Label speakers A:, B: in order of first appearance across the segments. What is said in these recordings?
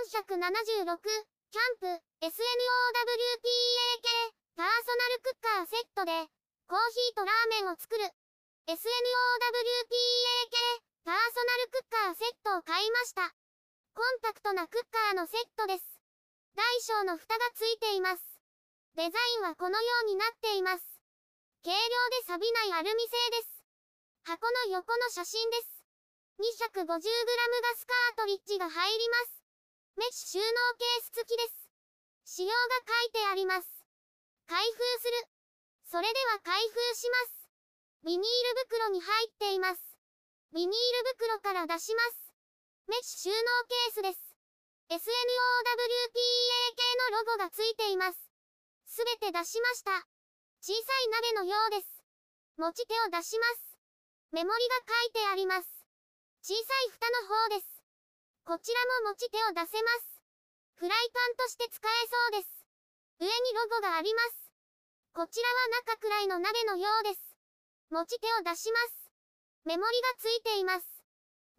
A: 476、キャンプ、SNOWPAK、パーソナルクッカーセットで、コーヒーとラーメンを作る。SNOWPAK、パーソナルクッカーセットを買いました。コンパクトなクッカーのセットです。大小の蓋がついています。デザインはこのようになっています。軽量で錆びないアルミ製です。箱の横の写真です。250g ガスカートリッジが入ります。メッシュ収納ケース付きです。仕様が書いてあります。開封する。それでは開封します。ビニール袋に入っています。ビニール袋から出します。メッシュ収納ケースです。SNOWPAK のロゴがついています。すべて出しました。小さい鍋のようです。持ち手を出します。メモリが書いてあります。小さい蓋の方です。こちらも持ち手を出せます。フライパンとして使えそうです。上にロゴがあります。こちらは中くらいの鍋のようです。持ち手を出します。メモリがついています。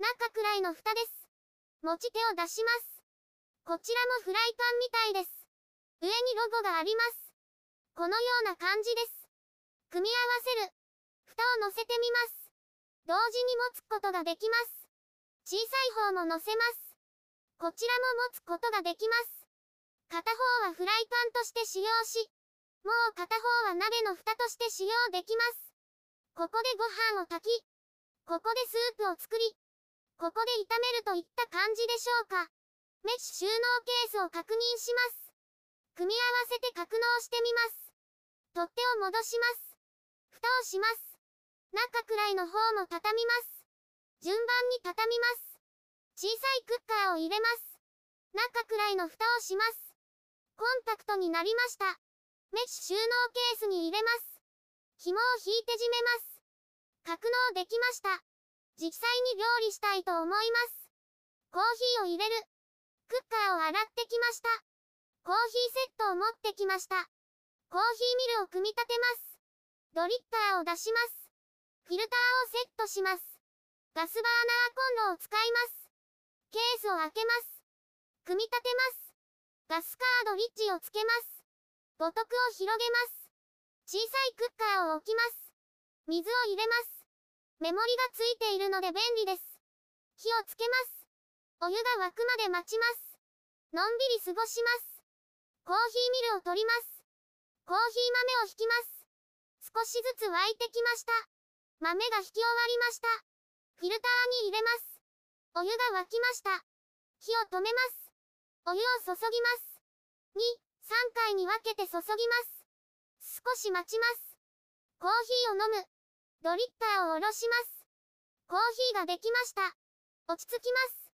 A: 中くらいの蓋です。持ち手を出します。こちらもフライパンみたいです。上にロゴがあります。このような感じです。組み合わせる。蓋を乗せてみます。同時に持つことができます。小さい方も乗せます。こちらも持つことができます。片方はフライパンとして使用し、もう片方は鍋の蓋として使用できます。ここでご飯を炊き、ここでスープを作り、ここで炒めるといった感じでしょうか。メッシュ収納ケースを確認します。組み合わせて格納してみます。取っ手を戻します。蓋をします。中くらいの方も畳みます。順番に畳みます。小さいクッカーを入れます。中くらいの蓋をします。コンパクトになりました。メッシュ収納ケースに入れます。紐を引いて締めます。格納できました。実際に料理したいと思います。コーヒーを入れる。クッカーを洗ってきました。コーヒーセットを持ってきました。コーヒーミルを組み立てます。ドリッパーを出します。フィルターをセットします。ガスバーナーコンロを使います。ケースを開けます。組み立てます。ガスカードリッジをつけます。母徳を広げます。小さいクッカーを置きます。水を入れます。メモリがついているので便利です。火をつけます。お湯が沸くまで待ちます。のんびり過ごします。コーヒーミルを取ります。コーヒー豆を引きます。少しずつ沸いてきました。豆が引き終わりました。フィルターに入れます。お湯が沸きました。火を止めます。お湯を注ぎます。2、3回に分けて注ぎます。少し待ちます。コーヒーを飲む。ドリッパーを下ろします。コーヒーができました。落ち着きます。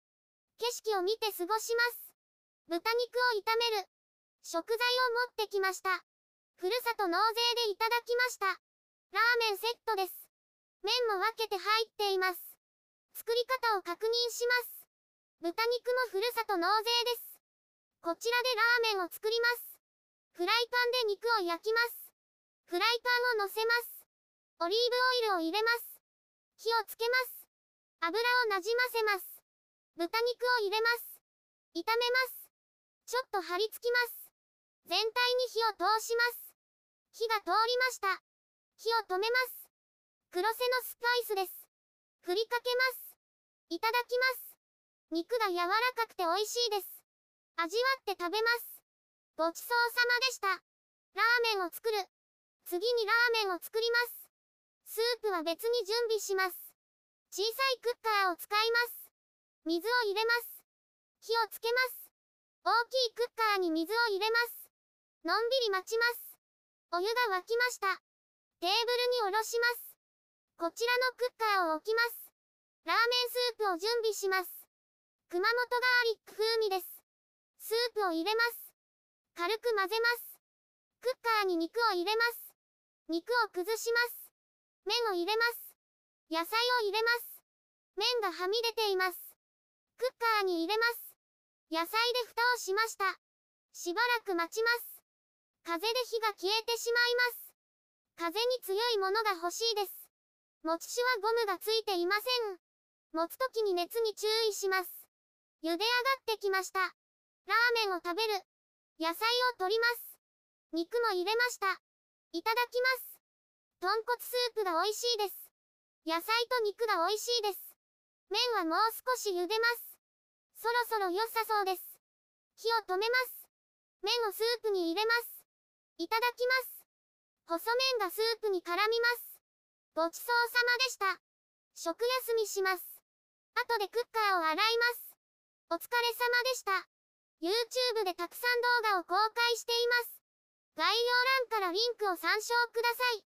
A: 景色を見て過ごします。豚肉を炒める。食材を持ってきました。ふるさと納税でいただきました。ラーメンセットです。麺も分けて入っています。作り方を確認します。豚肉もふるさと納税です。こちらでラーメンを作ります。フライパンで肉を焼きます。フライパンを乗せます。オリーブオイルを入れます。火をつけます。油をなじませます。豚肉を入れます。炒めます。ちょっと張り付きます。全体に火を通します。火が通りました。火を止めます。黒瀬のスパイスです。振りかけます。いただきます。肉が柔らかくて美味しいです。味わって食べます。ごちそうさまでした。ラーメンを作る。次にラーメンを作ります。スープは別に準備します。小さいクッカーを使います。水を入れます。火をつけます。大きいクッカーに水を入れます。のんびり待ちます。お湯が沸きました。テーブルにおろします。こちらのクッカーを置きます。ラーメンスープを準備します。熊本ガーリック風味です。スープを入れます。軽く混ぜます。クッカーに肉を入れます。肉を崩します。麺を入れます。野菜を入れます。麺がはみ出ています。クッカーに入れます。野菜で蓋をしました。しばらく待ちます。風で火が消えてしまいます。風に強いものが欲しいです。持ち手はゴムがついていません。持つ時に熱に注意します。茹で上がってきました。ラーメンを食べる。野菜を取ります。肉も入れました。いただきます。豚骨スープが美味しいです。野菜と肉が美味しいです。麺はもう少し茹でます。そろそろ良さそうです。火を止めます。麺をスープに入れます。いただきます。細麺がスープに絡みます。ごちそうさまでした。食休みします。後でクッカーを洗います。お疲れ様でした。YouTube でたくさん動画を公開しています。概要欄からリンクを参照ください。